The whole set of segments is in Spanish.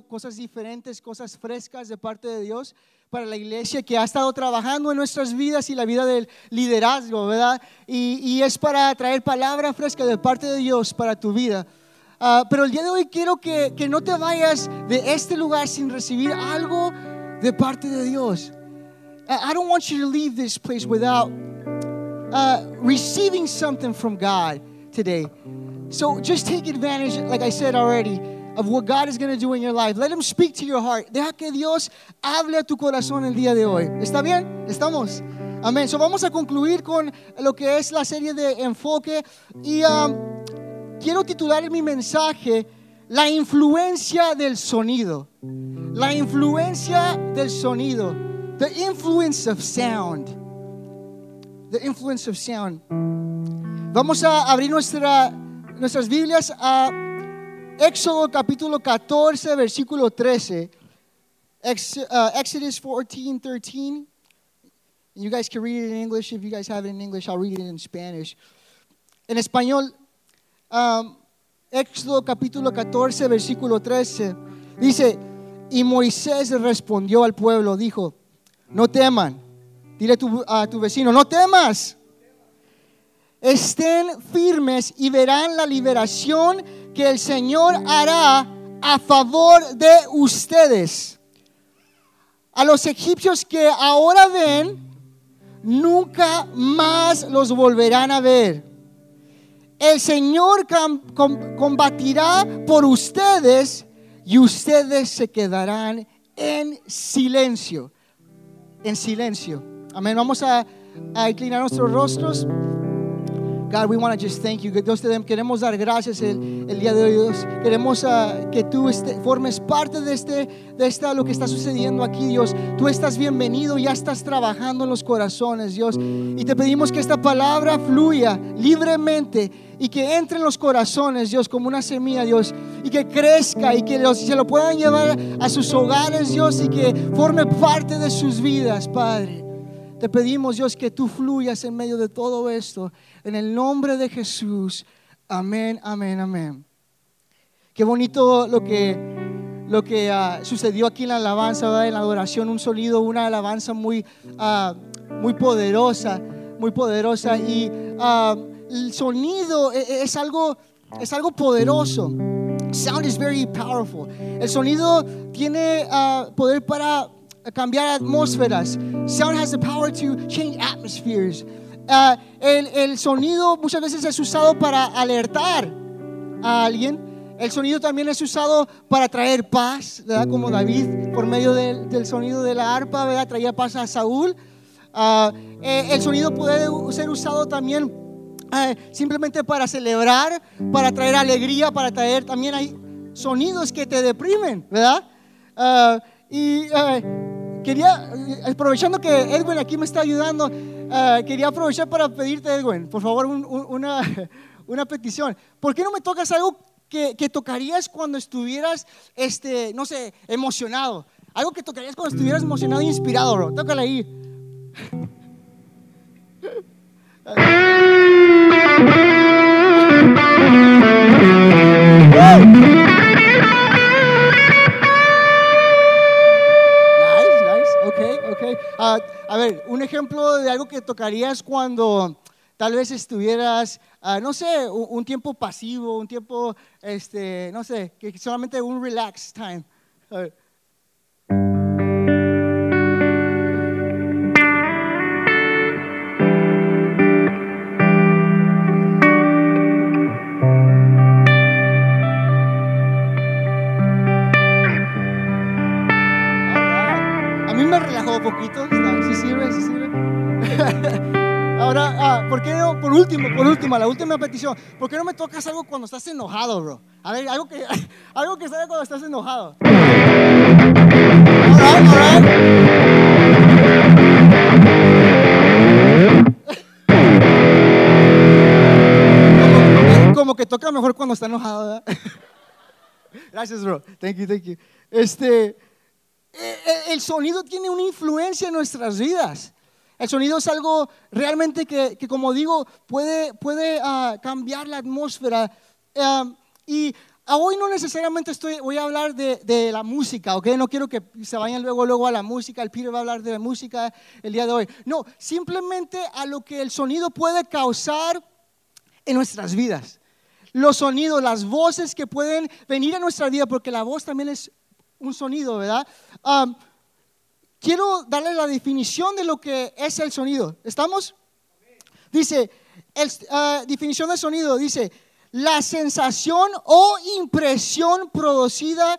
cosas diferentes, cosas frescas de parte de Dios para la iglesia que ha estado trabajando en nuestras vidas y la vida del liderazgo, ¿verdad? Y, es para traer palabra fresca de parte de Dios para tu vida. Ah, pero el día de hoy quiero que, que, no te vayas de este lugar sin recibir algo de parte de Dios. I don't want you to leave this place without uh, receiving something from God today. So just take advantage, like I said already of what God is going to do in your life. Let Him speak to your heart. Deja que Dios hable a tu corazón el día de hoy. ¿Está bien? ¿Estamos? Amén. So vamos a concluir con lo que es la serie de enfoque y um, quiero titular mi mensaje La influencia del sonido. La influencia del sonido. The influence of sound. The influence of sound. Vamos a abrir nuestra, nuestras Biblias a Éxodo capítulo 14, versículo 13. Ex, uh, Exodus 14, 13. You guys can read it in English. If you guys have it in English, I'll read it in Spanish. En español, um, Éxodo capítulo 14, versículo 13. Dice, y Moisés respondió al pueblo, dijo, no teman. Dile a tu, a tu vecino, no temas. Estén firmes y verán la liberación que el Señor hará a favor de ustedes. A los egipcios que ahora ven, nunca más los volverán a ver. El Señor combatirá por ustedes y ustedes se quedarán en silencio. En silencio. Amén. Vamos a, inclinar nuestros rostros. God, we want to just thank you. Dios, te queremos dar gracias el, día de hoy, Dios. Queremos uh, que tú este, formes parte de, este, de esta, lo que está sucediendo aquí, Dios. Tú estás bienvenido, ya estás trabajando en los corazones, Dios. Y te pedimos que esta palabra fluya libremente y que entre en los corazones, Dios, como una semilla, Dios. Y que crezca y que se lo puedan llevar a sus hogares, Dios, y que forme parte de sus vidas, Padre. Te pedimos, Dios, que tú fluyas en medio de todo esto. En el nombre de Jesús. Amén, amén, amén. Qué bonito lo que, lo que ah, sucedió aquí en la alabanza, en la adoración. Un sonido, una alabanza muy, uh, muy poderosa, muy poderosa. Y uh, el sonido e, e, es algo, es algo poderoso. Sound is very powerful. El sonido tiene poder para cambiar atmósferas. Sound has the power to change atmospheres. Uh, el, el, sonido muchas veces es usado para alertar a alguien. El sonido también es usado para traer paz, ¿verdad? Como David por medio del, del sonido de la arpa, ¿verdad? Traía paz a Saúl. Uh, eh, el sonido puede ser usado también uh, simplemente para celebrar, para traer alegría, para traer también hay sonidos que te deprimen, ¿verdad? y Quería, aprovechando que Edwin aquí me está ayudando, eh, quería aprovechar para pedirte, Edwin, por favor, una, una, petición. ¿Por qué no me tocas algo que, que, tocarías cuando estuvieras, este, no sé, emocionado? Algo que tocarías cuando estuvieras emocionado e inspirado, bro. Tócala ahí. algo que tocarías cuando tal vez estuvieras, ah, no sé, un, tiempo pasivo, un tiempo, este, no sé, que solamente un relax time. A ver. Último, la última petición. ¿Por qué no me tocas algo cuando estás enojado, bro? A ver, algo que, algo que salga cuando estás enojado. Como, que toca mejor cuando está enojado, ¿verdad? Gracias, bro. Thank you, thank you. Este. Eh, eh, el sonido tiene una influencia en nuestras vidas. El sonido es algo realmente que, como digo, puede, puede ah, cambiar la atmósfera. y a hoy no necesariamente estoy, voy a hablar de, de, la música, ¿ok? No quiero que se vayan luego, luego a la música, el Peter va a hablar de la música el día de hoy. No, simplemente a lo que el sonido puede causar en nuestras vidas. Los sonidos, las voces que pueden venir a nuestra vida, porque la voz también es un sonido, ¿verdad? Um, quiero darle la definición de lo que es el sonido. ¿Estamos? Dice, el, uh, definición de sonido, dice, la sensación o impresión producida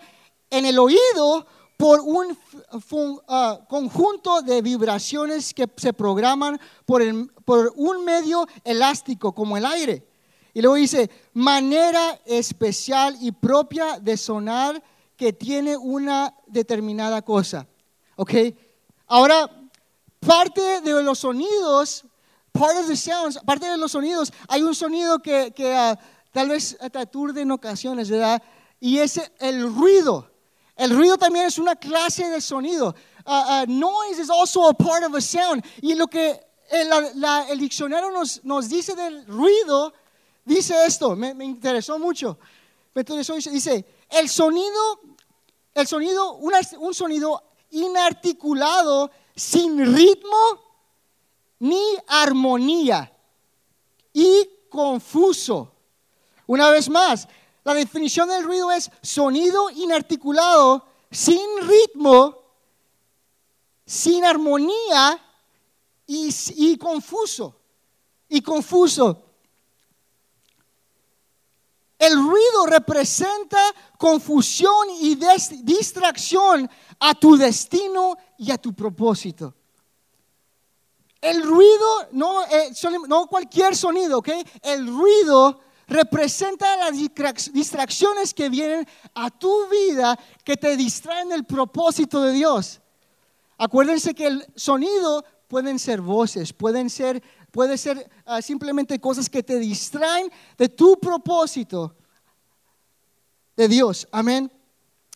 en el oído por un uh, conjunto de vibraciones que se programan por, por un medio elástico como el aire. Y luego dice, manera especial y propia de sonar que tiene una determinada cosa. ¿Ok? Ahora, parte de los sonidos, part of the sounds, parte de los sonidos, hay un sonido que, que uh, tal vez te aturde en ocasiones, ¿verdad? Y es el ruido. El ruido también es una clase de sonido. Uh, uh, noise is also a part of a sound. Y lo que el, la, el diccionario nos, nos, dice del ruido, dice esto, me, me interesó mucho. Me interesó, dice, el sonido, el sonido, una, un sonido inarticulado, sin ritmo ni armonía y confuso. Una vez más, la definición del ruido es sonido inarticulado, sin ritmo, sin armonía y, confuso. Y confuso. El ruido representa confusión y distracción a tu destino y a tu propósito. El ruido, no, eh, cualquier sonido, ¿ok? El ruido representa las distracciones que vienen a tu vida que te distraen del propósito de Dios. Acuérdense que el sonido pueden ser voces, pueden ser, puede ser uh, simplemente cosas que te distraen de tu propósito de Dios. Amén.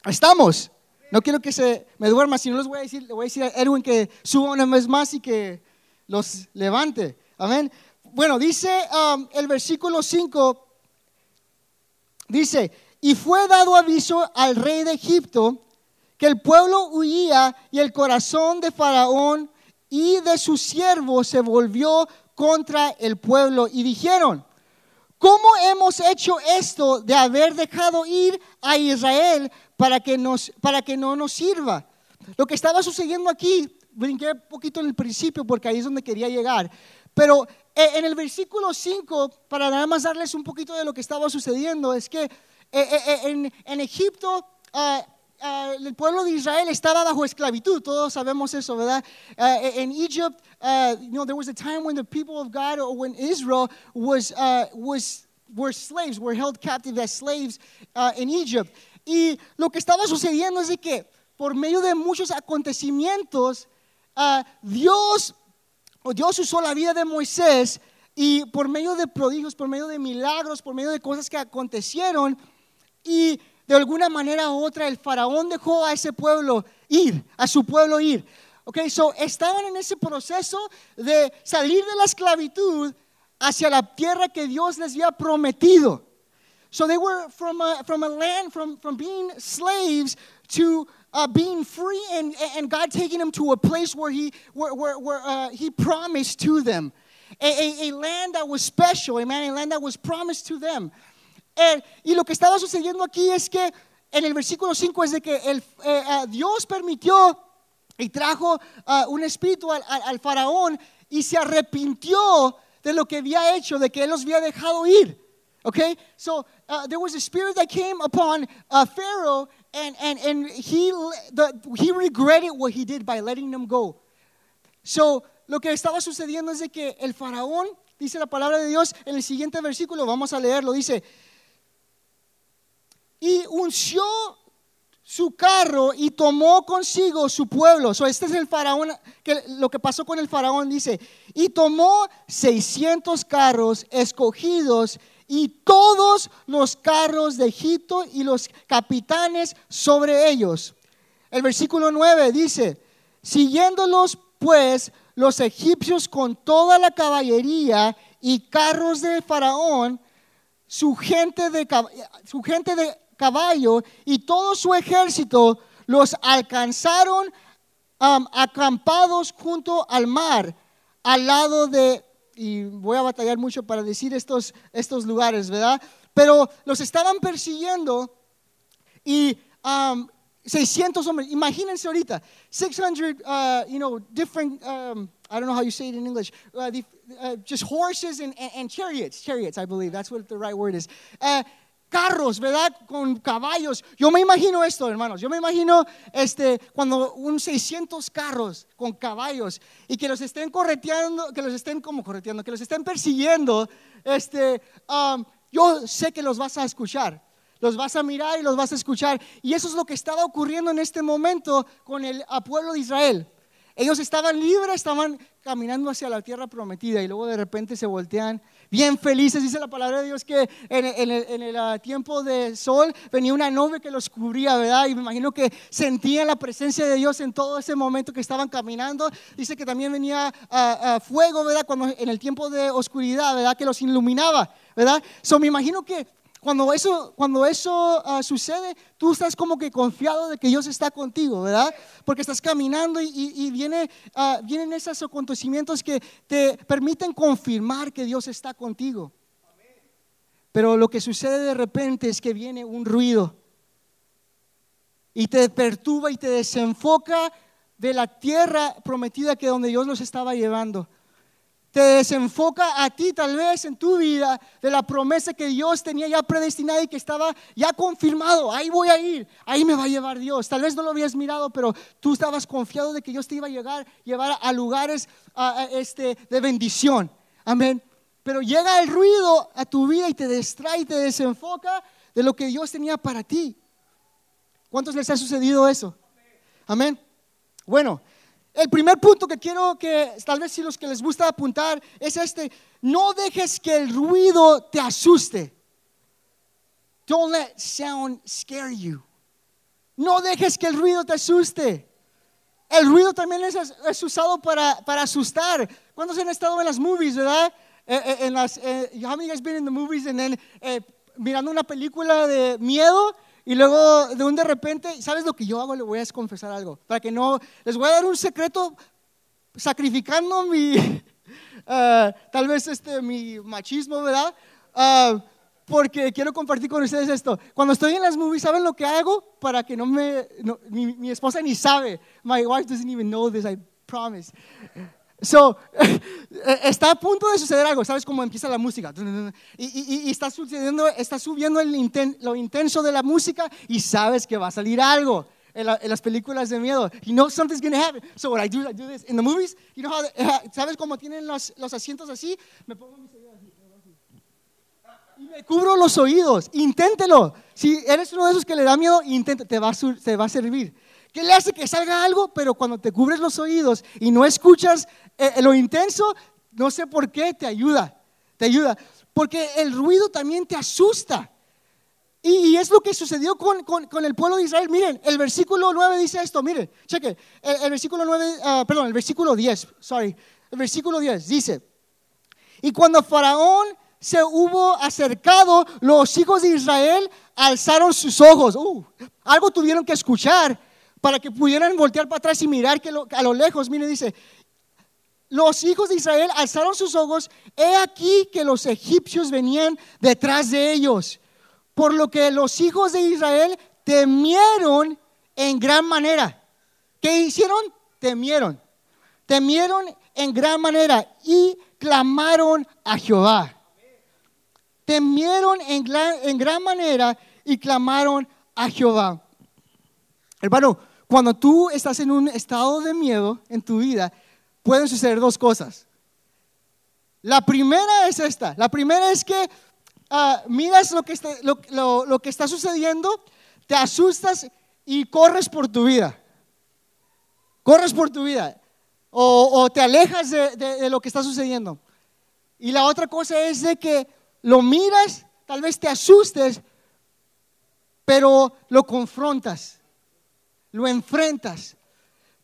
Estamos. No quiero que se me duerma, si no les voy a decir, le voy a decir a Erwin que suba una vez más y que los levante. Amén. Bueno, dice um, el versículo 5, dice, y fue dado aviso al rey de Egipto que el pueblo huía y el corazón de Faraón y de sus siervos se volvió contra el pueblo y dijeron, ¿cómo hemos hecho esto de haber dejado ir a Israel para que, no nos sirva? Lo que estaba sucediendo aquí, brinqué un poquito en el principio porque ahí es donde quería llegar, pero eh, en el versículo 5, para nada más darles un poquito de lo que estaba sucediendo, es que eh, eh, en, Egipto uh, uh, el pueblo de Israel estaba bajo esclavitud, todos sabemos eso, ¿verdad? Uh, in Egypt, you know, there was a time when the people of God or when Israel was, was were slaves, were held captive as slaves in Egypt. Y lo que estaba sucediendo es de que por medio de muchos acontecimientos, Dios Dios usó la vida de Moisés y por medio de prodigios, por medio de milagros, por medio de cosas que acontecieron y de alguna manera u otra el faraón dejó a ese pueblo ir, a su pueblo ir. Ok, so estaban en ese proceso de salir de la esclavitud hacia la tierra que Dios les había prometido. So they were from a, from a land, from, from being slaves to uh, being free and, and God taking them to a place where He, where, where, where uh, he promised to them. A, a, a, land that was special, amen, a land that was promised to them. Eh, y lo que estaba sucediendo aquí es que en el versículo 5 es de que eh, uh, Dios permitió y trajo uh, un espíritu al, al, al, faraón y se arrepintió de lo que había hecho, de que él los había dejado ir. Okay, so uh, there was a spirit that came upon uh, Pharaoh and, and, and he, he regretted what he did by letting them go. So, lo que estaba sucediendo es de que el faraón, dice la palabra de Dios en el siguiente versículo, vamos a leerlo, dice, y unció su carro y tomó consigo su pueblo. So, este es el faraón, que, lo que pasó con el faraón, dice, y tomó 600 carros escogidos y todos los carros de Egipto y los capitanes sobre ellos. El versículo 9 dice, siguiéndolos pues los egipcios con toda la caballería y carros de Faraón, su gente de, su gente de caballo y todo su ejército los alcanzaron um, acampados junto al mar, al lado de, y voy a batallar mucho para decir estos, estos lugares, ¿verdad? Pero los estaban persiguiendo y um, 600 hombres, imagínense ahorita, 600, uh, you know, different, um, I don't know how you say it in English, uh, the, uh, just horses and, and, and, chariots, chariots, I believe, that's what the right word is. Carros, ¿verdad? Con caballos. Yo me imagino esto, hermanos. Yo me imagino este, cuando un 600 carros con caballos y que los estén correteando, que los estén como correteando, que los estén persiguiendo. Este, um, yo sé que los vas a escuchar. Los vas a mirar y los vas a escuchar. Y eso es lo que estaba ocurriendo en este momento con el pueblo de Israel. Ellos estaban libres, estaban caminando hacia la tierra prometida y luego de repente se voltean bien felices. Dice la palabra de Dios que en, el, ah, tiempo de sol venía una nube que los cubría, ¿verdad? Y me imagino que sentían la presencia de Dios en todo ese momento que estaban caminando. Dice que también venía ah, ah, fuego, ¿verdad? Cuando en el tiempo de oscuridad, ¿verdad? Que los iluminaba, ¿verdad? So me imagino que cuando eso, cuando eso ah, sucede, tú estás como que confiado de que Dios está contigo, ¿verdad? Porque estás caminando y, viene, uh, vienen esos acontecimientos que te permiten confirmar que Dios está contigo. Pero lo que sucede de repente es que viene un ruido y te perturba y te desenfoca de la tierra prometida que donde Dios los estaba llevando te desenfoca a ti tal vez en tu vida de la promesa que Dios tenía ya predestinada y que estaba ya confirmado. Ahí voy a ir, ahí me va a llevar Dios. Tal vez no lo habías mirado, pero tú estabas confiado de que Dios te iba a llegar, llevar a lugares este, de bendición. Amén. Pero llega el ruido a tu vida y te distrae y te desenfoca de lo que Dios tenía para ti. ¿Cuántos les ha sucedido eso? Amén. Bueno, el primer punto que quiero que, tal vez si los que les gusta apuntar, es este, no dejes que el ruido te asuste. Don't let sound scare you. No dejes que el ruido te asuste. El ruido también es, usado para, para, asustar. ¿Cuántos han estado en las movies, verdad? Eh, eh, en las, eh, been in the movies and then, mirando una película de miedo y luego de un de repente, ¿sabes lo que yo hago? Le voy a confesar algo. Para que no, les voy a dar un secreto sacrificando mi, uh, tal vez este, mi machismo, ¿verdad? Uh, porque quiero compartir con ustedes esto. Cuando estoy en las movies, ¿saben lo que hago? Para que no me, no, mi, mi esposa ni sabe. My wife doesn't even know this, I promise. So, está a punto de suceder algo, ¿sabes cómo empieza la música? Y, está sucediendo, está subiendo el lo intenso de la música y sabes que va a salir algo. En, las películas de miedo, you know something's going to happen. So what I do, I do this. In the movies, you know how, eh, ¿sabes cómo tienen los, los asientos así? Me pongo mis así. Y me cubro los oídos. Inténtelo. Si eres uno de esos que le da miedo, inténtelo. Te va, te va a servir. ¿Qué le hace que salga algo? Pero cuando te cubres los oídos y no escuchas eh, lo intenso, no sé por qué, te ayuda. Te ayuda. Porque el ruido también te asusta. Y, es lo que sucedió con, con, el pueblo de Israel. Miren, el versículo 9 dice esto. Miren, cheque. El, versículo 9, ah, perdón, el versículo 10, sorry. El versículo 10 dice: Y cuando Faraón se hubo acercado, los hijos de Israel alzaron sus ojos. Uh, algo tuvieron que escuchar para que pudieran voltear para atrás y mirar que a lo lejos, mire, dice, los hijos de Israel alzaron sus ojos, he aquí que los egipcios venían detrás de ellos, por lo que los hijos de Israel temieron en gran manera. ¿Qué hicieron? Temieron. Temieron en gran manera y clamaron a Jehová. Temieron en gran, en gran manera y clamaron a Jehová. Hermano, cuando tú estás en un estado de miedo en tu vida, pueden suceder dos cosas. La primera es esta. La primera es que ah, miras lo que, está, lo, que está sucediendo, te asustas y corres por tu vida. Corres por tu vida. O, te alejas de, de, lo que está sucediendo. Y la otra cosa es de que lo miras, tal vez te asustes, pero lo confrontas lo enfrentas.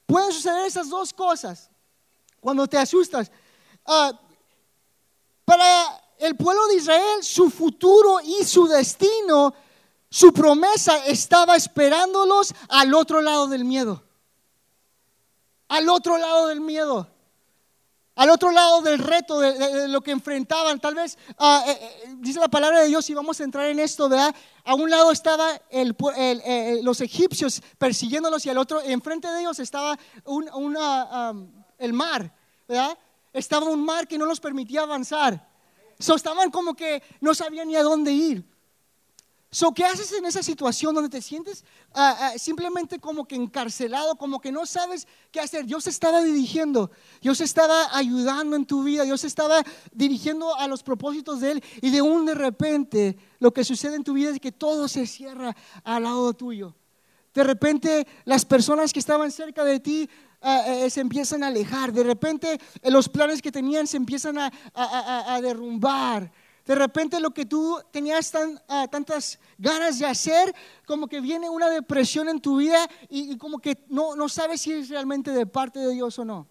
Pueden suceder esas dos cosas cuando te asustas. Ah, para el pueblo de Israel, su futuro y su destino Su promesa estaba esperándolos al otro lado del miedo. Al otro lado del miedo. Al otro lado del reto, de, lo que enfrentaban. Tal vez, eh, dice la palabra de Dios, y vamos a entrar en esto, ¿verdad? A un lado estaba eh, los egipcios persiguiéndolos y al otro, enfrente de ellos estaba el mar, ¿verdad? Estaba un mar que no los permitía avanzar. So, estaban como que no sabían ni a dónde ir. So, ¿Qué haces en esa situación donde te sientes ah, ah, simplemente como que encarcelado, como que no sabes qué hacer? Dios estaba dirigiendo, Dios estaba ayudando en tu vida, Dios estaba dirigiendo a los propósitos de Él y de un de repente lo que sucede en tu vida es que todo se cierra al lado tuyo. De repente las personas que estaban cerca de ti ah, eh, se empiezan a alejar, de repente eh, los planes que tenían se empiezan a derrumbar. De repente lo que tú tenías ah, tantas ganas de hacer, como que viene una depresión en tu vida y, como que no, no sabes si es realmente de parte de Dios o no.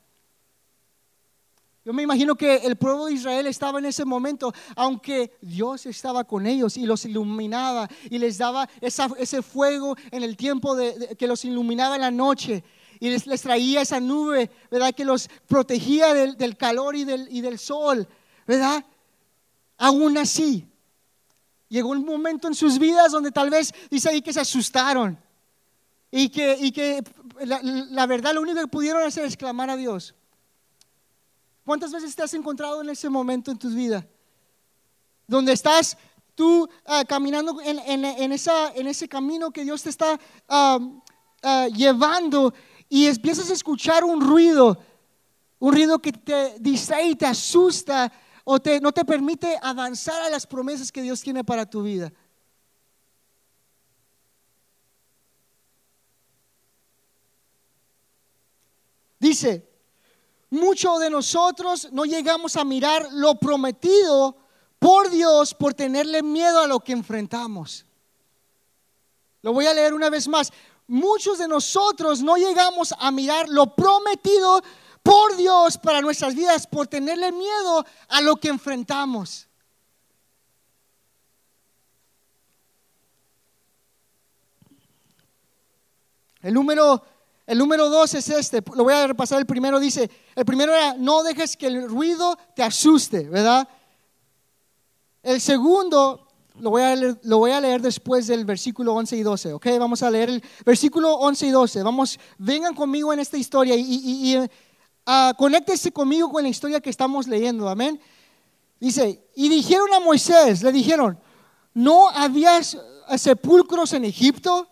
Yo me imagino que el pueblo de Israel estaba en ese momento, aunque Dios estaba con ellos y los iluminaba y les daba ese fuego en el tiempo de, que los iluminaba en la noche y les, traía esa nube, ¿verdad? Que los protegía del, calor y del, y del sol, ¿verdad? Aún así, llegó un momento en sus vidas donde tal vez dice ahí que se asustaron y que, y que la, verdad lo único que pudieron hacer es clamar a Dios. ¿Cuántas veces te has encontrado en ese momento en tu vida? Donde estás tú ah, caminando en, en, ese camino que Dios te está ah, ah, llevando y empiezas a escuchar un ruido, un ruido que te distrae y te asusta o no te permite avanzar a las promesas que Dios tiene para tu vida. Dice, muchos de nosotros no llegamos a mirar lo prometido por Dios por tenerle miedo a lo que enfrentamos. Lo voy a leer una vez más. Muchos de nosotros no llegamos a mirar lo prometido por Dios para nuestras vidas por tenerle miedo a lo que enfrentamos. El número, el número dos es este, lo voy a repasar el primero, dice, el primero era, no dejes que el ruido te asuste, ¿verdad? El segundo, lo voy a leer, lo voy a leer después del versículo 11 y 12, ¿ok? Vamos a leer el versículo 11 y 12, vamos, vengan conmigo en esta historia y uh, conéctese conmigo con la historia que estamos leyendo, amén. Dice, y dijeron a Moisés, le dijeron, ¿no había sepulcros en Egipto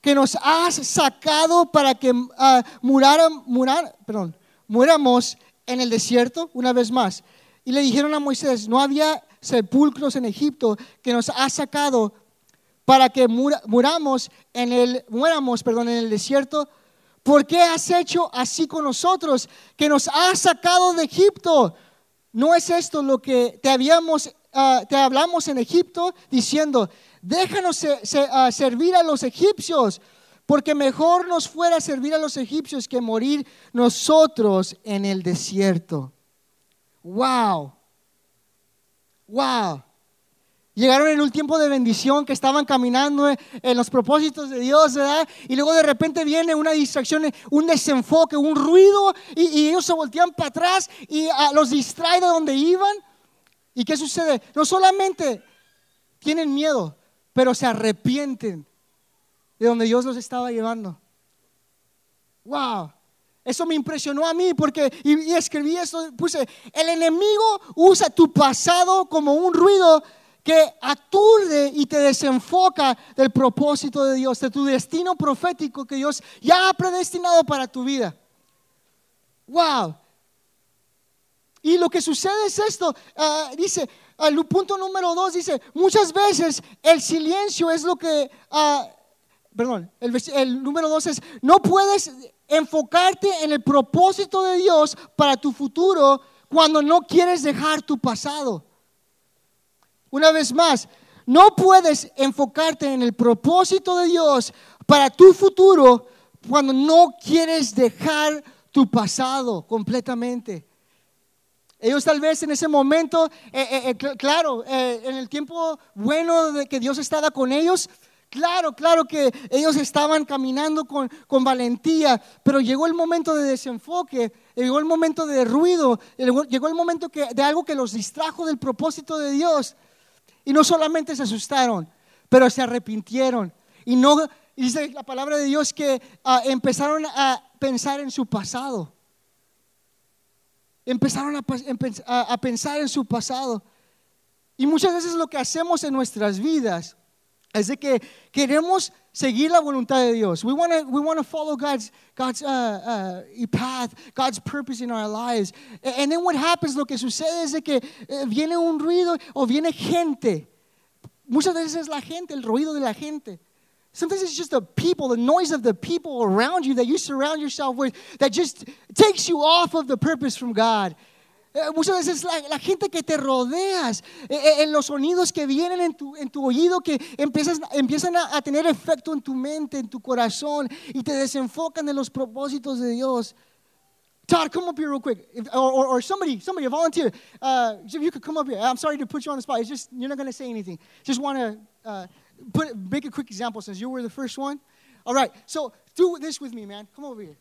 que nos has sacado para que uh, muramos en el desierto? Una vez más. Y le dijeron a Moisés, ¿no había sepulcros en Egipto que nos has sacado para que muramos en el, muramos, perdón, en el desierto? ¿Por qué has hecho así con nosotros que nos has sacado de Egipto? ¿No es esto lo que te habíamos ah, te hablamos en Egipto diciendo, déjanos ah, servir a los egipcios, porque mejor nos fuera servir a los egipcios que morir nosotros en el desierto. Wow. Wow. Llegaron en un tiempo de bendición que estaban caminando en los propósitos de Dios, ¿verdad? Y luego de repente viene una distracción, un desenfoque, un ruido, y, ellos se voltean para atrás y ah, los distrae de donde iban. ¿Y qué sucede? No solamente tienen miedo, pero se arrepienten de donde Dios los estaba llevando. ¡Wow! Eso me impresionó a mí porque, y, y escribí esto, puse, el enemigo usa tu pasado como un ruido que aturde y te desenfoca del propósito de Dios, de tu destino profético que Dios ya ha predestinado para tu vida. Wow. Y lo que sucede es esto, ah, dice, el punto número dos dice, muchas veces el silencio es lo que, uh, perdón, el número dos es, no puedes enfocarte en el propósito de Dios para tu futuro cuando no quieres dejar tu pasado. Una vez más, no puedes enfocarte en el propósito de Dios para tu futuro cuando no quieres dejar tu pasado completamente. Ellos tal vez en ese momento, eh, eh, eh, claro, en el tiempo bueno de que Dios estaba con ellos, Claro, claro que ellos estaban caminando con, con valentía, pero llegó el momento de desenfoque, llegó el momento de ruido, llegó el momento que, de algo que los distrajo del propósito de Dios. Y no solamente se asustaron, pero se arrepintieron. Y no, dice la palabra de Dios que ah, empezaron a pensar en su pasado. Empezaron a, a pensar en su pasado. Y muchas veces lo que hacemos en nuestras vidas es de que queremos seguir la voluntad de Dios. We want to we want to follow God's God's uh, uh, path, God's purpose in our lives. And then what happens? Lo que sucede es de que eh, viene un ruido o viene gente. Muchas veces es la gente, el ruido de la gente. Sometimes it's just the people, the noise of the people around you that you surround yourself with that just takes you off of the purpose from God. Eh, muchas veces la, la, gente que te rodeas, eh, eh, en los sonidos que vienen en tu, en tu oído, que empiezas, empiezan a, a, tener efecto en tu mente, en tu corazón, y te desenfocan de los propósitos de Dios. Todd, come up here real quick. If, or, or, or, somebody, somebody, a volunteer. Uh, if you could come up here. I'm sorry to put you on the spot. It's just, you're not going to say anything. Just want to uh, put, make a quick example since you were the first one. All right, so do this with me, man. Come over here.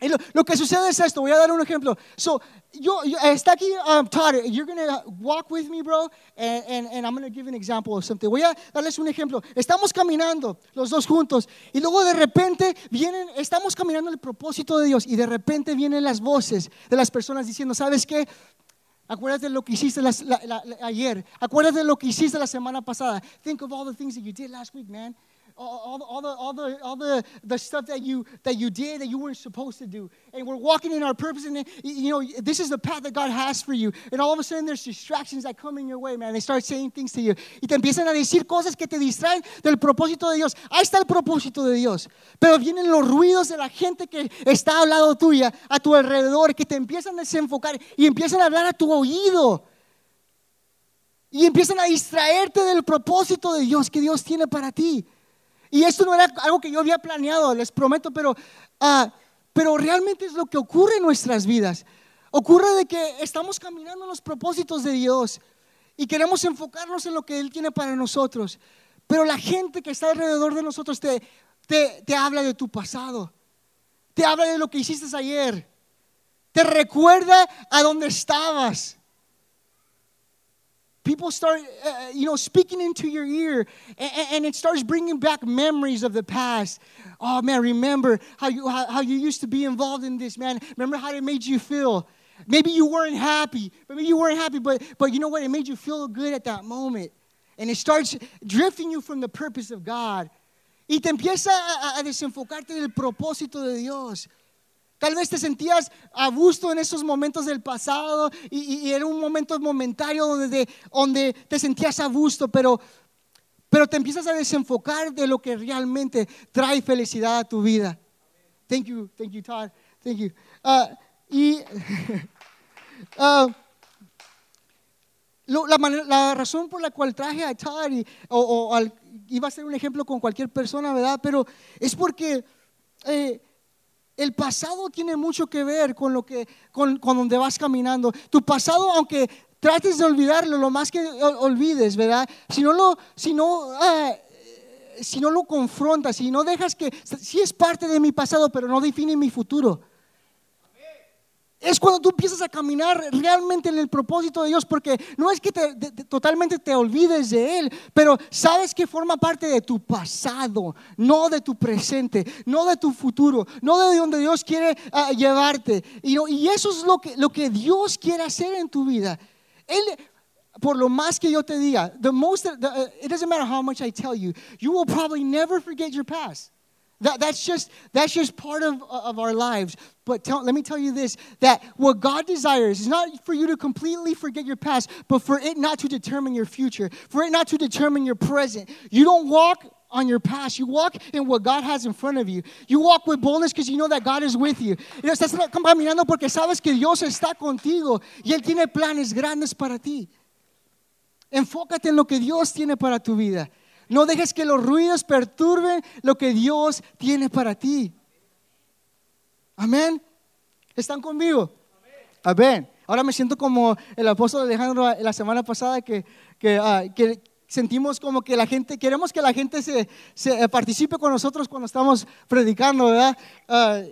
Lo, lo, que sucede es esto, voy a dar un ejemplo. So, yo, yo está aquí um, Todd, you're going to walk with me, bro, and, and, and I'm going to give an example of something. Voy a darles un ejemplo. Estamos caminando los dos juntos y luego de repente vienen, estamos caminando el propósito de Dios y de repente vienen las voces de las personas diciendo, ¿sabes qué? Acuérdate de lo que hiciste la, la, la, ayer. Acuérdate de lo que hiciste la semana pasada. Think of all the things that you did last week, man all, all, the, all, the, all the, the stuff that you, that you did that you weren't supposed to do. And we're walking in our purpose, and you know, this is the path that God has for you. And all of a sudden, there's distractions that come in your way, man. They start saying things to you. Y te empiezan a decir cosas que te distraen del propósito de Dios. Ahí está el propósito de Dios. Pero vienen los ruidos de la gente que está al lado tuya, a tu alrededor, que te empiezan a desenfocar y empiezan a hablar a tu oído. Y empiezan a distraerte del propósito de Dios que Dios tiene para ti. Y esto no era algo que yo había planeado, les prometo, pero, uh, pero realmente es lo que ocurre en nuestras vidas. Ocurre de que estamos caminando en los propósitos de Dios y queremos enfocarnos en lo que Él tiene para nosotros. Pero la gente que está alrededor de nosotros te, te, te habla de tu pasado, te habla de lo que hiciste ayer, te recuerda a dónde estabas people start, uh, uh, you know, speaking into your ear, and, and, it starts bringing back memories of the past. Oh man, remember how you how, how, you used to be involved in this, man. Remember how it made you feel. Maybe you weren't happy. Maybe you weren't happy, but but you know what? It made you feel good at that moment, and it starts drifting you from the purpose of God. Y te empieza a, a desenfocarte del propósito de Dios. Tal vez te sentías a gusto en esos momentos del pasado y, era un momento momentario donde, donde te sentías a gusto, pero, pero te empiezas a desenfocar de lo que realmente trae felicidad a tu vida. Thank you, thank you, Todd. Thank you. Uh, y uh, la, razón por la cual traje a Todd, o, iba a ser un ejemplo con cualquier persona, ¿verdad? Pero es porque... Eh, el pasado tiene mucho que ver con lo que, con, con donde vas caminando. Tu pasado, aunque trates de olvidarlo, lo más que olvides, ¿verdad? Si no lo, si no, ah, si no lo confrontas, si no dejas que, si es parte de mi pasado, pero no define mi futuro es cuando tú empiezas a caminar realmente en el propósito de Dios, porque no es que te, totalmente te olvides de Él, pero sabes que forma parte de tu pasado, no de tu presente, no de tu futuro, no de donde Dios quiere ah, llevarte. Y, eso es lo que, Dios quiere hacer en tu vida. Él, por lo más que yo te diga, the most, uh, it doesn't matter how much I tell you, you will probably never forget your past. That, that's, just, that's just part of, of our lives. But tell, let me tell you this that what God desires is not for you to completely forget your past, but for it not to determine your future, for it not to determine your present. You don't walk on your past. You walk in what God has in front of you. You walk with boldness because you know that God is with you. Estás caminando porque sabes que Dios está contigo y Él tiene planes grandes para ti. Enfócate en lo que Dios tiene para tu vida. No dejes que los ruidos perturben lo que Dios tiene para ti. Amén. ¿Están conmigo? Amén. Ahora me siento como el apóstol Alejandro la semana pasada que, que, ah, sentimos como que la gente, queremos que la gente se, se participe con nosotros cuando estamos predicando, ¿verdad? Ah,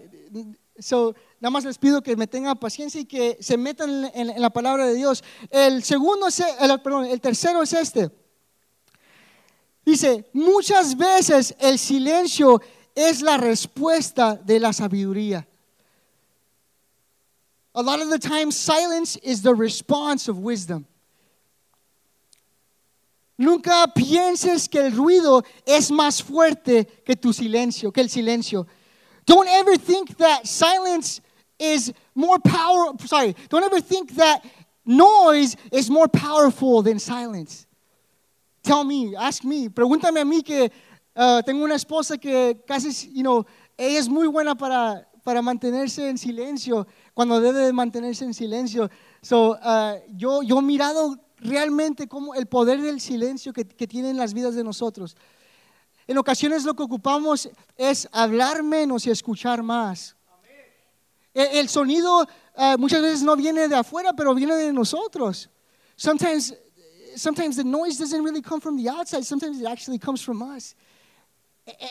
so, nada más les pido que me tengan paciencia y que se metan en, la palabra de Dios. El segundo, es, el, perdón, el tercero es este. Dice, muchas veces el silencio es la respuesta de la sabiduría. A lot of the time, silence is the response of wisdom. Nunca pienses que el ruido es más fuerte que tu silencio, que el silencio. Don't ever think that silence is more power, sorry, don't ever think that noise is more powerful than silence. Tell me, ask me, pregúntame a mí que uh, tengo una esposa que casi, you know, ella es muy buena para, para mantenerse en silencio cuando debe mantenerse en silencio. So, uh, yo, yo he mirado realmente como el poder del silencio que, que tiene en las vidas de nosotros. En ocasiones lo que ocupamos es hablar menos y escuchar más. El, el sonido uh, muchas veces no viene de afuera, pero viene de nosotros. Sometimes, sometimes the noise doesn't really come from the outside. Sometimes it actually comes from us.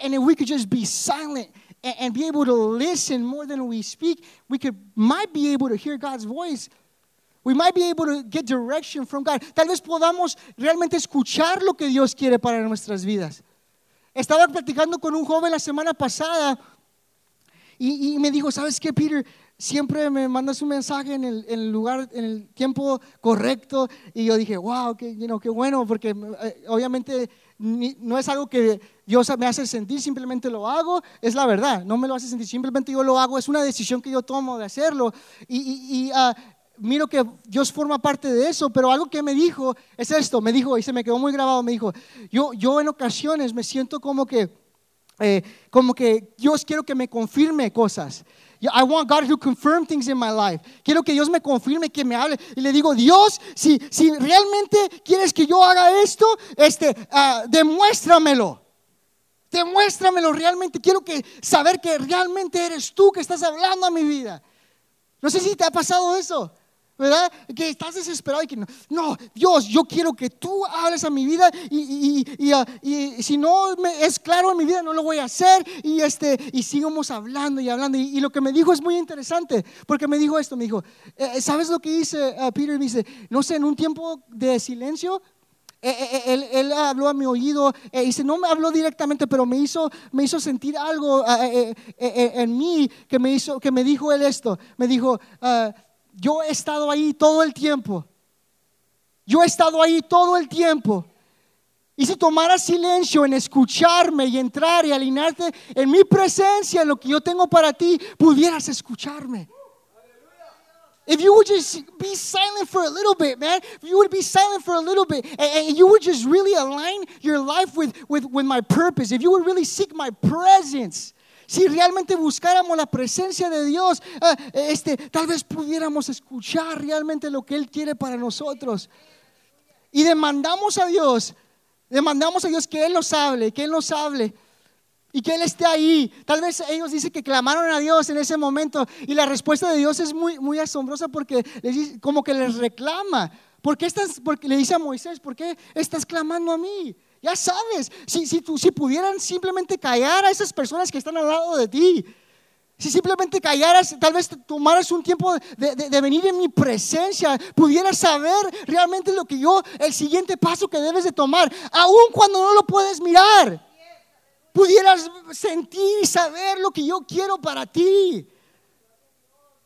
And if we could just be silent and, be able to listen more than we speak, we could might be able to hear God's voice We might be able to get direction from God. Tal vez podamos realmente escuchar lo que Dios quiere para nuestras vidas. Estaba platicando con un joven la semana pasada y, y me dijo, ¿sabes qué, Peter? Siempre me mandas un mensaje en el, en el, lugar, en el tiempo correcto. Y yo dije, wow, qué, you know, qué bueno, porque eh, obviamente ni, no es algo que Dios me hace sentir, simplemente lo hago, es la verdad, no me lo hace sentir, simplemente yo lo hago, es una decisión que yo tomo de hacerlo. Y, y, y uh, miro que Dios forma parte de eso, pero algo que me dijo es esto, me dijo, y se me quedó muy grabado, me dijo, yo, yo en ocasiones me siento como que, eh, como que Dios quiero que me confirme cosas. I want God to confirm things in my life. Quiero que Dios me confirme, que me hable. Y le digo, Dios, si, si realmente quieres que yo haga esto, este, uh, demuéstramelo. Demuéstramelo realmente. Quiero que saber que realmente eres tú que estás hablando a mi vida. No sé si te ha pasado eso. ¿Verdad? Que estás desesperado y que no, no, Dios, yo quiero que tú hables a mi vida y, y, y, si no me, es claro en mi vida no lo voy a hacer y, este, y sigamos hablando y hablando. Y, lo que me dijo es muy interesante porque me dijo esto, me dijo, eh, eh, ¿sabes lo que dice uh, Peter? Me dice, no sé, en un tiempo de silencio eh, él, él, habló a mi oído, y dice, no me habló directamente, pero me hizo, me hizo sentir algo en mí que me, hizo, que me dijo él esto. Me dijo, uh, yo he estado ahí todo el tiempo. Yo he estado ahí todo el tiempo. Y si tomaras silencio en escucharme y entrar y alinearte en mi presencia, en lo que yo tengo para ti, pudieras escucharme. If you would just be silent for a little bit, man, if you would be silent for a little bit, and, and you would just really align your life with, with, with my purpose, if you would really seek my presence, si realmente buscáramos la presencia de Dios, eh, este, tal vez pudiéramos escuchar realmente lo que Él quiere para nosotros. Y demandamos a Dios, demandamos a Dios que Él nos hable, que Él nos hable y que Él esté ahí. Tal vez ellos dicen que clamaron a Dios en ese momento y la respuesta de Dios es muy, muy asombrosa porque les, como que les reclama. ¿Por qué porque le dice a Moisés, ¿por qué estás clamando a mí? Ya sabes, si, si, pudieran simplemente callar a esas personas que están al lado de ti, si simplemente callaras, tal vez tomaras un tiempo de, de, venir en mi presencia, pudieras saber realmente lo que yo, el siguiente paso que debes de tomar, aun cuando no lo puedes mirar. Pudieras sentir y saber lo que yo quiero para ti.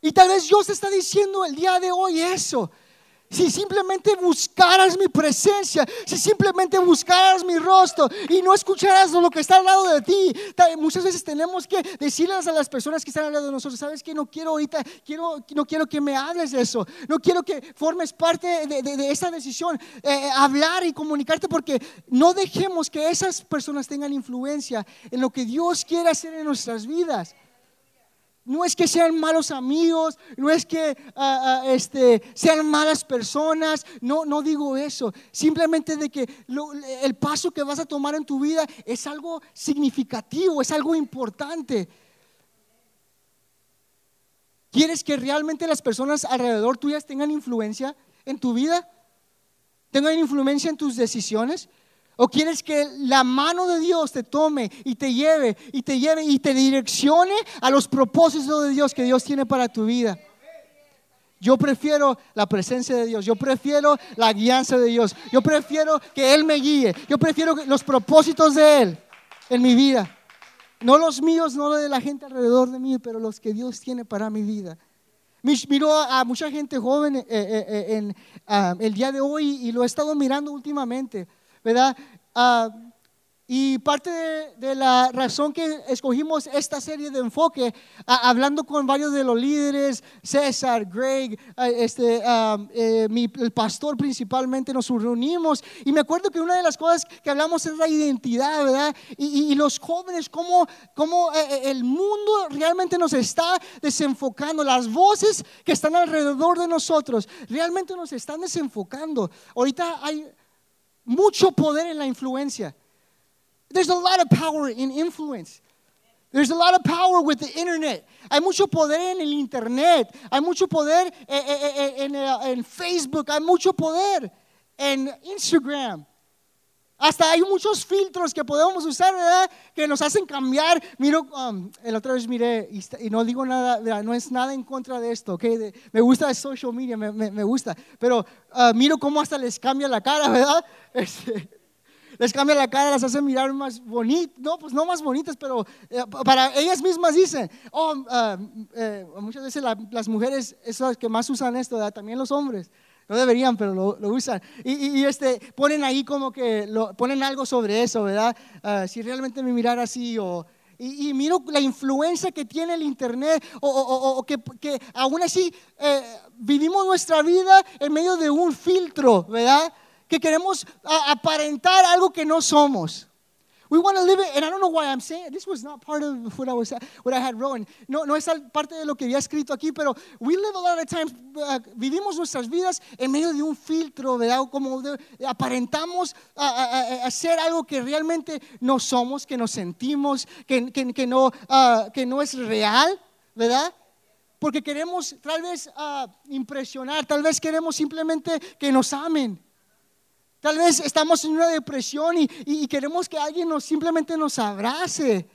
Y tal vez Dios te está diciendo el día de hoy eso si simplemente buscaras mi presencia, si simplemente buscaras mi rostro y no escucharas lo que está al lado de ti, muchas veces tenemos que decirles a las personas que están al lado de nosotros, sabes que no quiero ahorita, quiero, no quiero que me hables de eso, no quiero que formes parte de, esa decisión, eh, eh, hablar y comunicarte porque no dejemos que esas personas tengan influencia en lo que Dios quiere hacer en nuestras vidas. No es que sean malos amigos, no es que ah, ah, este, sean malas personas, no, no digo eso. Simplemente de que el paso que vas a tomar en tu vida es algo significativo, es algo importante. ¿Quieres que realmente las personas alrededor tuyas tengan influencia en tu vida? ¿Tengan influencia en tus decisiones? ¿O quieres que la mano de Dios te tome y te lleve y te lleve y te direccione a los propósitos de Dios que Dios tiene para tu vida? Yo prefiero la presencia de Dios, yo prefiero la guianza de Dios, yo prefiero que Él me guíe, yo prefiero los propósitos de Él en mi vida. No los míos, no los de la gente alrededor de mí, pero los que Dios tiene para mi vida. Miro a mucha gente joven eh, eh, eh, ah, el día de hoy y lo he estado mirando últimamente, ¿verdad? Ah, y parte de, la razón que escogimos esta serie de enfoque, hablando con varios de los líderes, César, Greg, este, eh, el pastor principalmente, nos reunimos. Y me acuerdo que una de las cosas que hablamos es la identidad, ¿verdad? Y, los jóvenes, cómo, cómo eh, eh, el mundo realmente nos está desenfocando. Las voces que están alrededor de nosotros realmente nos están desenfocando. Ahorita hay mucho poder en la influencia. There's a lot of power in influence. There's a lot of power with the internet. Hay mucho poder en el internet. Hay mucho poder eh, eh, eh, en, en, en, Facebook. Hay mucho poder en Instagram. Hasta hay muchos filtros que podemos usar, ¿verdad? Que nos hacen cambiar. Miro, um, el otra vez miré y, no digo nada, no es nada en contra de esto, ¿ok? me gusta el social media, me, me, me gusta. Pero uh, miro cómo hasta les cambia la cara, ¿verdad? Este, les cambia la cara, las hace mirar más bonitas, no, pues no más bonitas, pero eh, para ellas mismas dicen, oh, uh, eh, muchas veces las mujeres son las que más usan esto, también los hombres. No deberían, pero lo, lo usan. Y, y, este, ponen ahí como que lo, ponen algo sobre eso, ¿verdad? Uh, si realmente me mirar así o... Y, y, miro la influencia que tiene el Internet, o, o, o que, que, aún así eh, vivimos nuestra vida en medio de un filtro, ¿verdad? que queremos aparentar algo que no somos. We want to live it, and I don't know why I'm saying this was not part of what I was what I had written. No, no es parte de lo que había escrito aquí, pero we live a lot of times uh, vivimos nuestras vidas en medio de un filtro, ¿verdad? Como aparentamos hacer algo que realmente no somos, que nos sentimos, que, que, que no, uh, que no es real, ¿verdad? Porque queremos tal vez uh, impresionar, tal vez queremos simplemente que nos amen. Tal vez estamos en una depresión y, queremos que alguien nos simplemente nos abrace.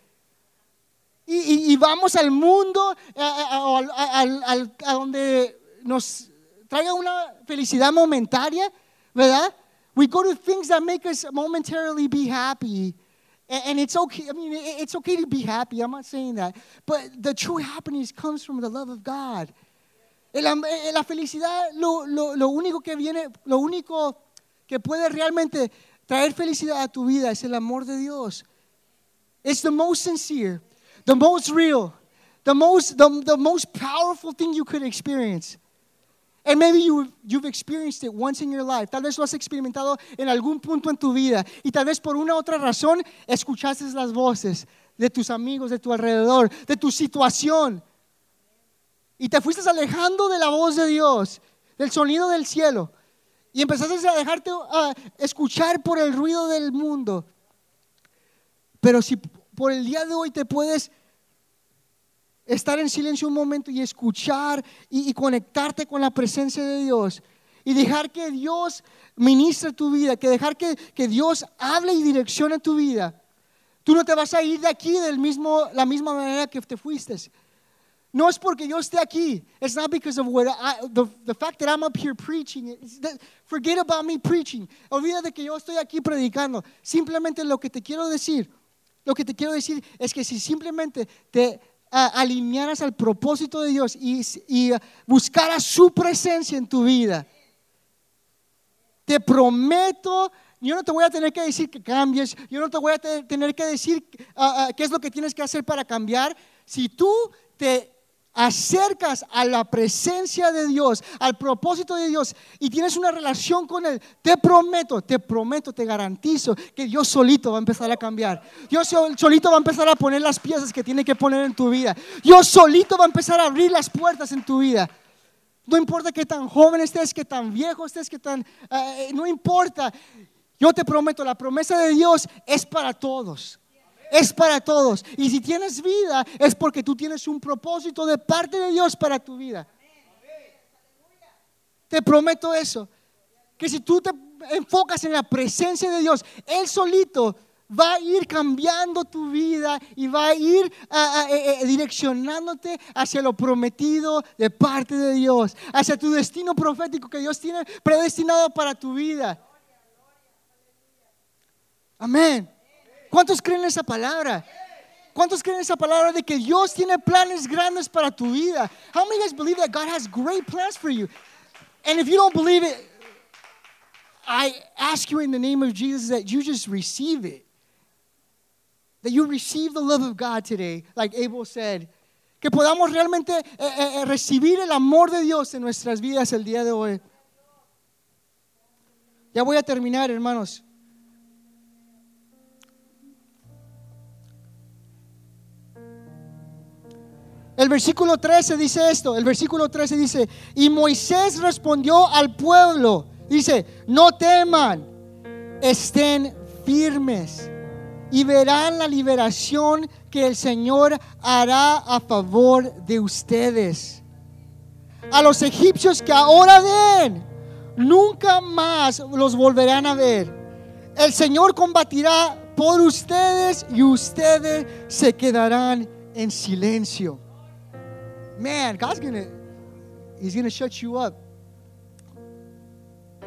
Y, vamos al mundo a, donde nos traiga una felicidad momentaria, ¿verdad? We go to things that make us momentarily be happy. And it's okay, I mean, it's okay to be happy, I'm not saying that. But the true happiness comes from the love of God. La, felicidad, lo, lo único que viene, lo único que puede realmente traer felicidad a tu vida es el amor de Dios. It's the most sincere, the most real, the most, the, the most powerful thing you could experience. And maybe you, you've experienced it once in your life. Tal vez lo has experimentado en algún punto en tu vida. Y tal vez por una otra razón escuchaste las voces de tus amigos, de tu alrededor, de tu situación. Y te fuiste alejando de la voz de Dios, del sonido del cielo. Y empezaste a dejarte a escuchar por el ruido del mundo. Pero si por el día de hoy te puedes estar en silencio un momento y escuchar y, conectarte con la presencia de Dios y dejar que Dios ministre tu vida, que dejar que, que Dios hable y direccione tu vida. Tú no te vas a ir de aquí de mismo, la misma manera que te fuiste. No es porque yo esté aquí. It's not because of what I, the, the fact that I'm up here preaching. Forget about me preaching. Olvídate que yo estoy aquí predicando. Simplemente lo que te quiero decir, lo que te quiero decir es que si simplemente te alinearas al propósito de Dios y, y buscaras su presencia en tu vida, te prometo yo no te voy a tener que decir que cambies, yo no te voy a tener que decir uh, qué es lo que tienes que hacer para cambiar. Si tú te acercas a la presencia de Dios, al propósito de Dios y tienes una relación con Él, te prometo, te prometo, te garantizo que Dios solito va a empezar a cambiar. Dios solito va a empezar a poner las piezas que tiene que poner en tu vida. Dios solito va a empezar a abrir las puertas en tu vida. No importa que tan joven estés, que tan viejo estés, que tan... Eh, no importa. Yo te prometo, la promesa de Dios es para todos es para todos. Y si tienes vida, es porque tú tienes un propósito de parte de Dios para tu vida. Te prometo eso. Que si tú te enfocas en la presencia de Dios, Él solito va a ir cambiando tu vida y va a ir eh, eh, direccionándote hacia lo prometido de parte de Dios, hacia tu destino profético que Dios tiene predestinado para tu vida. Amén. ¿Cuántos creen en esa palabra? ¿Cuántos creen en esa palabra de que Dios tiene planes grandes para tu vida? How many guys believe that God has great plans for you? And if you don't believe it, I ask you in the name of Jesus that you just receive it. That you receive the love of God today, like Abel said. Que podamos realmente eh, eh, eh, recibir el amor de Dios en nuestras vidas el día de hoy. Ya voy a terminar, hermanos. El versículo 13 dice esto, el versículo 13 dice, y Moisés respondió al pueblo, dice, no teman, estén firmes y verán la liberación que el Señor hará a favor de ustedes. A los egipcios que ahora ven, nunca más los volverán a ver. El Señor combatirá por ustedes y ustedes se quedarán en silencio. Man, God's gonna, He's gonna shut you up.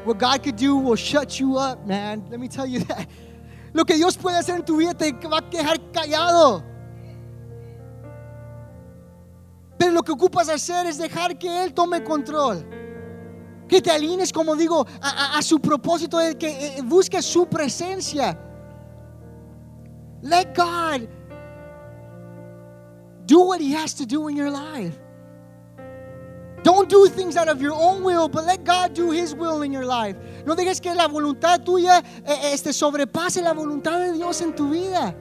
What God could do will shut you up, man. Let me tell you that. Lo que Dios puede hacer en tu vida te va a quedar callado. Pero lo que ocupas hacer es dejar que Él tome control. Que te alines, como digo, a, a, su propósito, que eh, busques su presencia. Let God do what He has to do in your life. Don't do things out of your own will, but let God do His will in your life. No dejes que la voluntad tuya eh, este, sobrepase la voluntad de Dios en tu vida,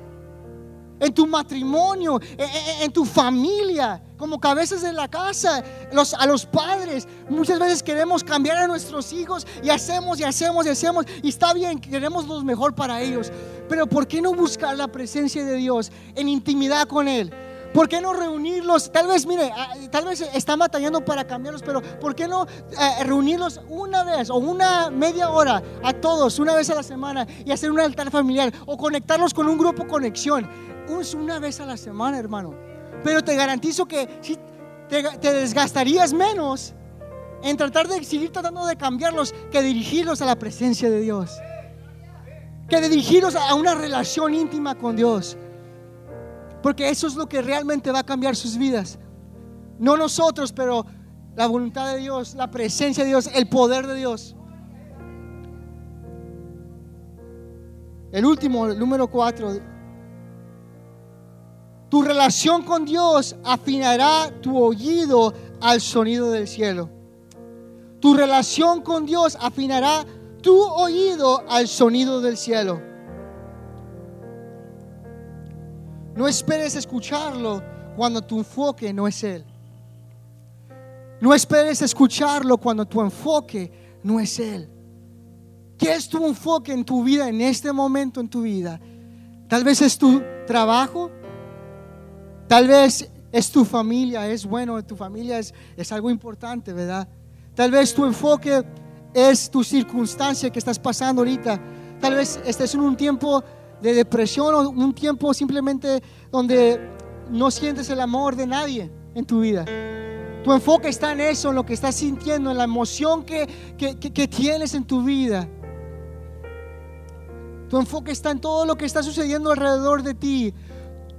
en tu matrimonio, eh, eh, en tu familia, como cabezas de la casa, los, a los padres. Muchas veces queremos cambiar a nuestros hijos y hacemos y hacemos y hacemos. Y está bien, queremos lo mejor para ellos. Pero ¿por qué no buscar la presencia de Dios en intimidad con Él? ¿Por qué no reunirlos? Tal vez, mire, ah, tal vez están batallando para cambiarlos, pero ¿por qué no eh, reunirlos una vez o una media hora a todos, una vez a la semana y hacer un altar familiar o conectarlos con un grupo conexión? Una vez a la semana, hermano. Pero te garantizo que si te, te desgastarías menos en tratar de seguir tratando de cambiarlos que dirigirlos a la presencia de Dios. Que dirigirlos a una relación íntima con Dios. Porque eso es lo que realmente va a cambiar sus vidas. No nosotros, pero la voluntad de Dios, la presencia de Dios, el poder de Dios. El último, el número cuatro. Tu relación con Dios afinará tu oído al sonido del cielo. Tu relación con Dios afinará tu oído al sonido del cielo. No esperes escucharlo cuando tu enfoque no es Él. No esperes escucharlo cuando tu enfoque no es Él. ¿Qué es tu enfoque en tu vida, en este momento en tu vida? Tal vez es tu trabajo, tal vez es tu familia, es bueno, tu familia es, es algo importante, ¿verdad? Tal vez tu enfoque es tu circunstancia que estás pasando ahorita. Tal vez estés en un tiempo de depresión o un tiempo simplemente donde no sientes el amor de nadie en tu vida. Tu enfoque está en eso, en lo que estás sintiendo, en la emoción que, que, tienes en tu vida. Tu enfoque está en todo lo que está sucediendo alrededor de ti.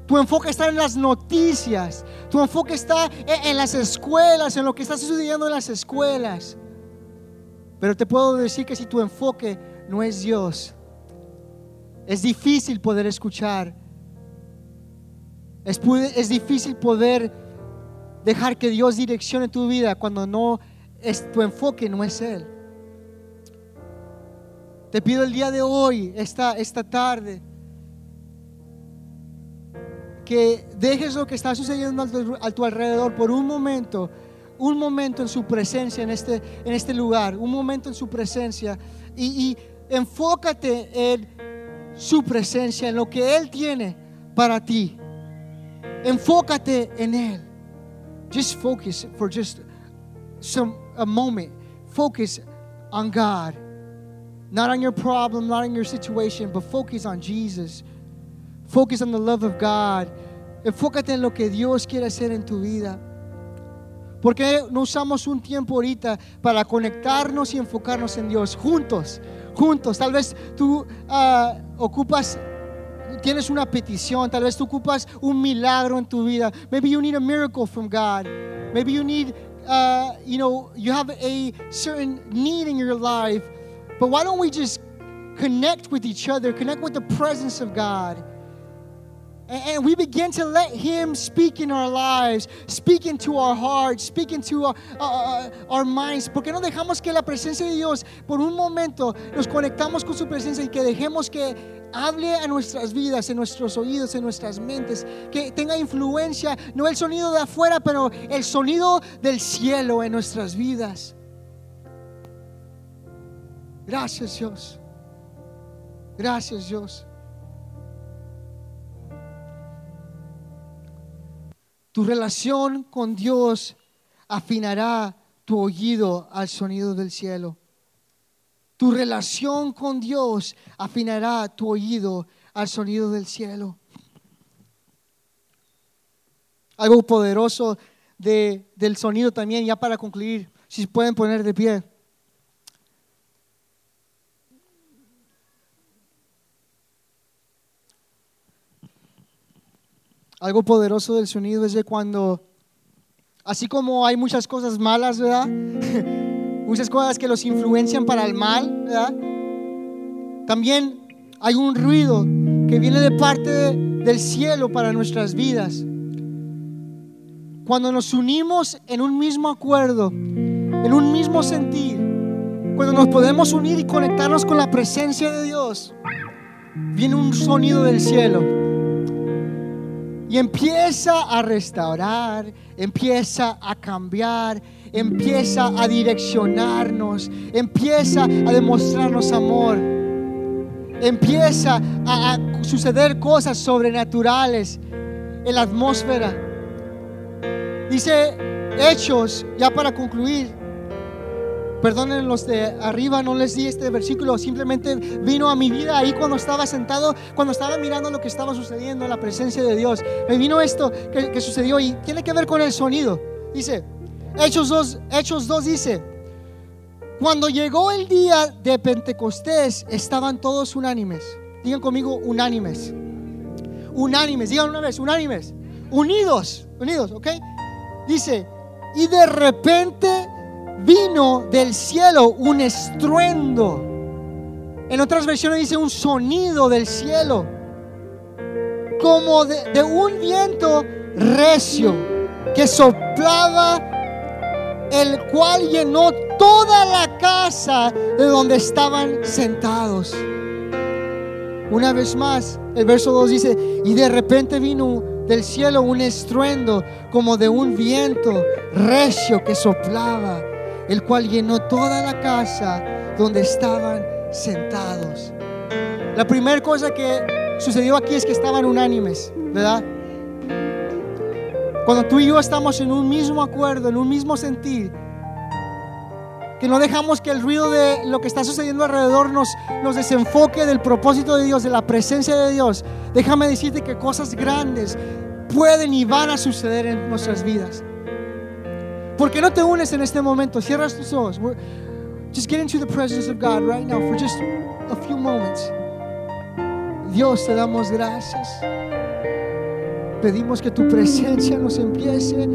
Tu enfoque está en las noticias. Tu enfoque está en, en, las escuelas, en lo que está sucediendo en las escuelas. Pero te puedo decir que si tu enfoque no es Dios, es difícil poder escuchar. Es, es difícil poder dejar que Dios direccione tu vida cuando no es tu enfoque no es Él. Te pido el día de hoy, esta, esta tarde, que dejes lo que está sucediendo a tu, alrededor por un momento, un momento en su presencia en este, en este lugar, un momento en su presencia y, y enfócate en su presencia, en lo que Él tiene para ti. Enfócate en Él. Just focus for just some a moment. Focus on God. Not on your problem, not on your situation, but focus on Jesus. Focus on the love of God. Enfócate en lo que Dios quiere hacer en tu vida. ¿Por qué no usamos un tiempo ahorita para conectarnos y enfocarnos en Dios juntos? Juntos. Tal vez tú ah, ocupas, tienes una petición, tal vez tú ocupas un milagro en tu vida. Maybe you need a miracle from God. Maybe you need, uh, you know, you have a certain need in your life. But why don't we just connect with each other, connect with the presence of God? And we begin to let Him speak in our lives, speak into our hearts, speak into our, uh, uh, our minds. ¿Por qué no dejamos que la presencia de Dios, por un momento, nos conectamos con su presencia y que dejemos que hable a nuestras vidas, en nuestros oídos, en nuestras mentes, que tenga influencia, no el sonido de afuera, pero el sonido del cielo en nuestras vidas? Gracias Dios. Gracias Dios. Tu relación con Dios afinará tu oído al sonido del cielo. Tu relación con Dios afinará tu oído al sonido del cielo. Algo poderoso del sonido también, ya para concluir, si pueden poner de pie. Algo poderoso del sonido es de cuando, así como hay muchas cosas malas, ¿verdad? muchas cosas que los influencian para el mal, ¿verdad? También hay un ruido que viene de parte del cielo para nuestras vidas. Cuando nos unimos en un mismo acuerdo, en un mismo sentir, cuando nos podemos unir y conectarnos con la presencia de Dios, viene un sonido del cielo y empieza a restaurar, empieza a cambiar, empieza a direccionarnos, empieza a demostrarnos amor, empieza a, suceder cosas sobrenaturales en la atmósfera. Dice Hechos, ya para concluir, Perdonen los de arriba, no les di este versículo, simplemente vino a mi vida ahí cuando estaba sentado, cuando estaba mirando lo que estaba sucediendo en la presencia de Dios. Me vino esto que, sucedió y tiene que ver con el sonido. Dice, Hechos 2, Hechos 2 dice, cuando llegó el día de Pentecostés, estaban todos unánimes. Digan conmigo, unánimes. Unánimes, digan una vez, unánimes. Unidos, unidos, ¿ok? Dice, y de repente vino del cielo un estruendo. En otras versiones dice un sonido del cielo, como de, un viento recio que soplaba, el cual llenó toda la casa de donde estaban sentados. Una vez más, el verso 2 dice, y de repente vino del cielo un estruendo como de un viento recio que soplaba el cual llenó toda la casa donde estaban sentados. La primera cosa que sucedió aquí es que estaban unánimes, ¿verdad? Cuando tú y yo estamos en un mismo acuerdo, en un mismo sentir, que no dejamos que el ruido de lo que está sucediendo alrededor nos, desenfoque del propósito de Dios, de la presencia de Dios. Déjame decirte que cosas grandes pueden y van a suceder en nuestras vidas. ¿Por qué no te unes en este momento? Cierras tus ojos. just get into the presence of God right now for just a few moments. Dios, te damos gracias. Pedimos que tu presencia nos empiece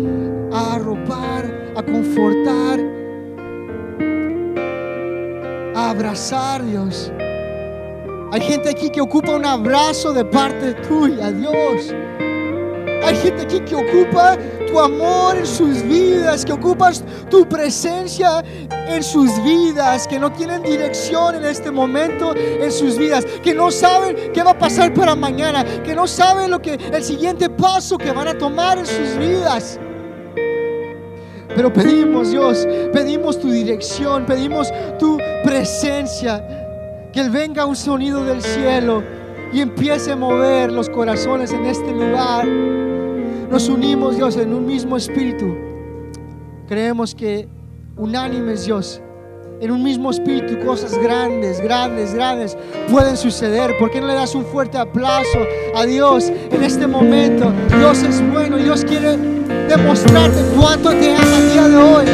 a arropar, a confortar, a abrazar, Dios. Hay gente aquí que ocupa un abrazo de parte tuya, Dios. Hay gente aquí que ocupa tu amor en sus vidas, que ocupas tu presencia en sus vidas, que no tienen dirección en este momento en sus vidas, que no saben qué va a pasar para mañana, que no saben lo que el siguiente paso que van a tomar en sus vidas. Pero pedimos, Dios, pedimos tu dirección, pedimos tu presencia, que venga un sonido del cielo y empiece a mover los corazones en este lugar nos unimos, Dios, en un mismo espíritu. Creemos que unánimes, Dios, en un mismo espíritu cosas grandes, grandes, grandes pueden suceder. ¿Por qué no le das un fuerte aplauso a Dios en este momento? Dios es bueno, Dios quiere demostrarte cuánto te ama el día de hoy.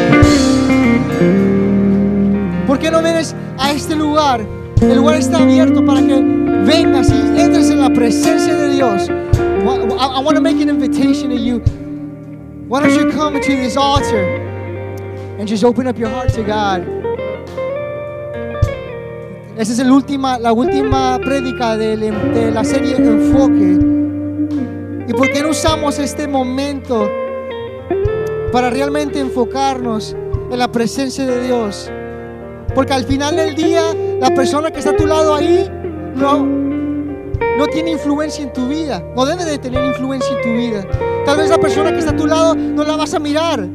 ¿Por qué no vienes a este lugar? El lugar está abierto para que vengas y entres en la presencia de Dios. I, want to make an invitation to you. Why don't you come to this altar and just open up your heart to God? Esa es el última, la última prédica de, de la serie Enfoque. ¿Y por qué no usamos este momento para realmente enfocarnos en la presencia de Dios? Porque al final del día, la persona que está a tu lado ahí no, no tiene influencia en tu vida, no debe de tener influencia en tu vida. Tal vez la persona que está a tu lado no la vas a mirar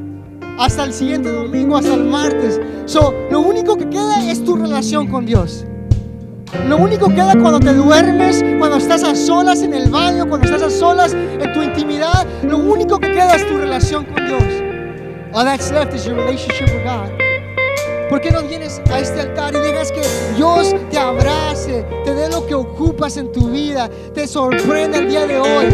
hasta el siguiente domingo, hasta el martes. So, lo único que queda es tu relación con Dios. Lo único que queda cuando te duermes, cuando estás a solas en el baño, cuando estás a solas en tu intimidad, lo único que queda es tu relación con Dios. All that's left is your relationship with God. ¿Por qué no vienes a este altar y dejas que Dios te abrace, te dé lo que ocupas en tu vida, te sorprenda el día de hoy?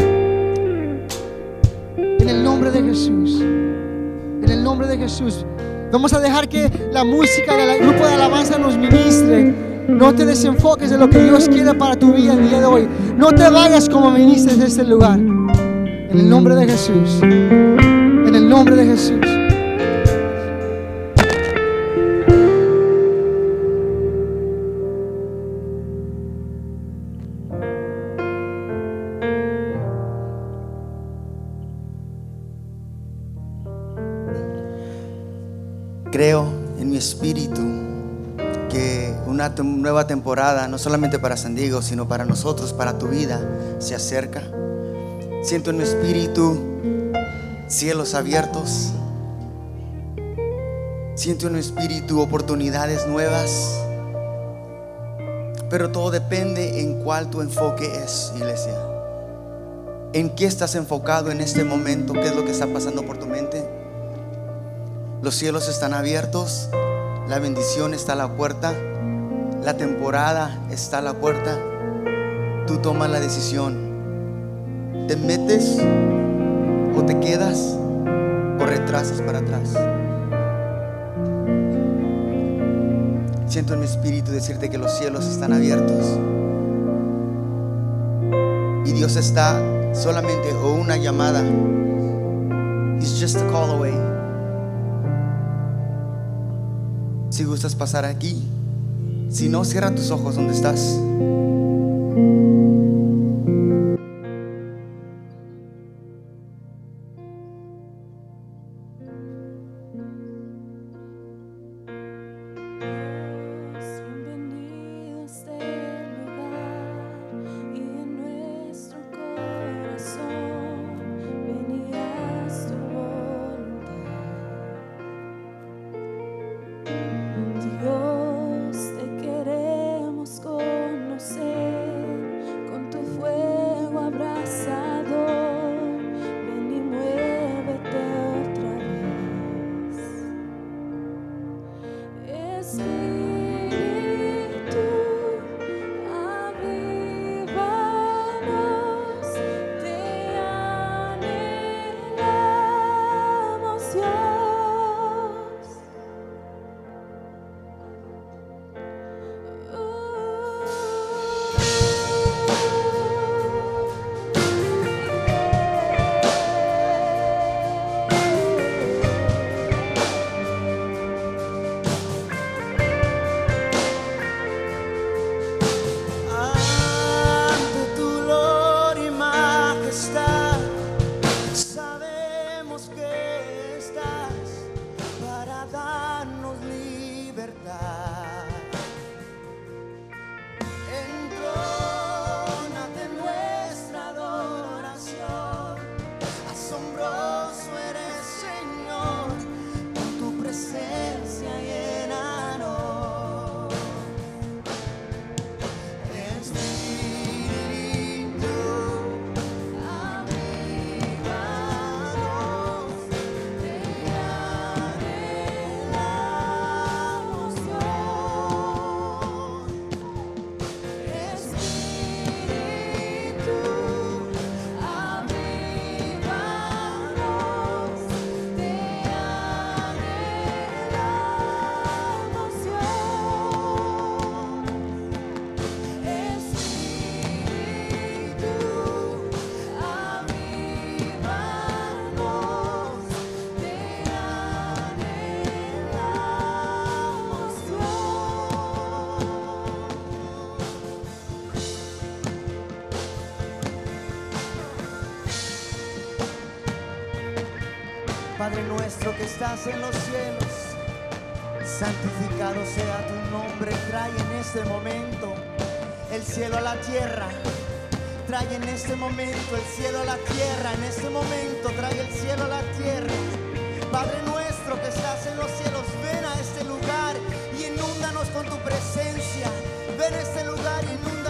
En el nombre de Jesús. En el nombre de Jesús. Vamos a dejar que la música del grupo de alabanza nos ministre. No te desenfoques de lo que Dios quiere para tu vida el día de hoy. No te vayas como viniste de este lugar. En el nombre de Jesús. En el nombre de Jesús. Creo en mi espíritu que una nueva temporada, no solamente para San Diego, sino para nosotros, para tu vida, se acerca. Siento en mi espíritu cielos abiertos. Siento en mi espíritu oportunidades nuevas. Pero todo depende en cuál tu enfoque es, iglesia. ¿En qué estás enfocado en este momento? ¿Qué es lo que está pasando por tu mente? Los cielos están abiertos la bendición está a la puerta. La temporada está a la puerta. Tú tomas la decisión. ¿Te metes o te quedas o retrasas para atrás? Siento en mi espíritu decirte que los cielos están abiertos. Y Dios está solamente o una llamada. He's just a call away. Si gustas pasar aquí, si no, cierra tus ojos donde estás. Padre nuestro que estás en los cielos, santificado sea tu nombre, trae en este momento el cielo a la tierra. Trae en este momento el cielo a la tierra, en este momento trae el cielo a la tierra. Padre nuestro que estás en los cielos, ven a este lugar y inúndanos con tu presencia. Ven a este lugar y inúndanos.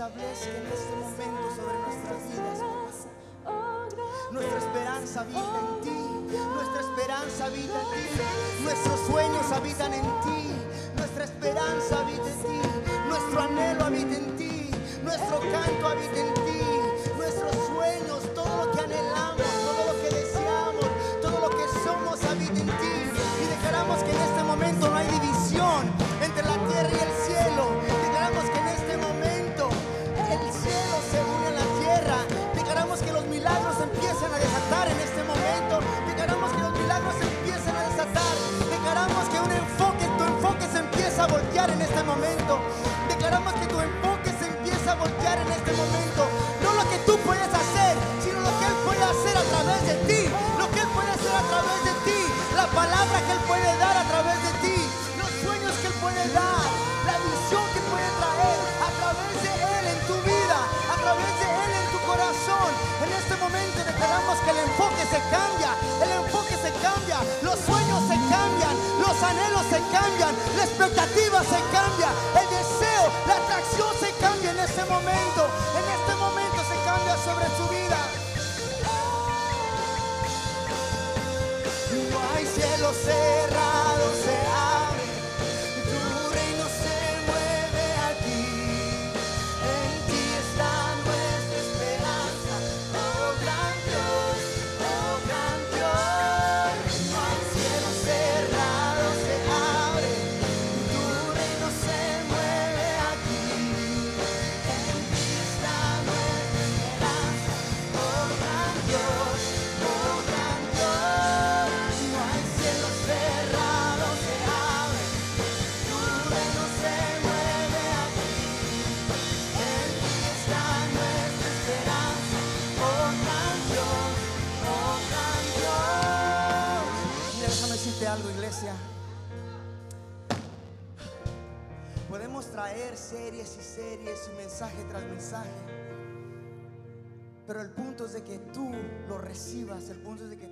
establezca en este momento sobre nuestras vidas, Nuestra esperanza vive en ti, nuestra esperanza vive en ti, nuestro sueño. cambia, el enfoque se cambia, los sueños se cambian, los anhelos se cambian, la expectativa se cambia, el deseo, la atracción se cambia en este momento, en este momento se cambia sobre su vida. No hay cielos cerrados, series y series y mensaje tras mensaje. Pero el punto es de que tú lo recibas, el punto es de que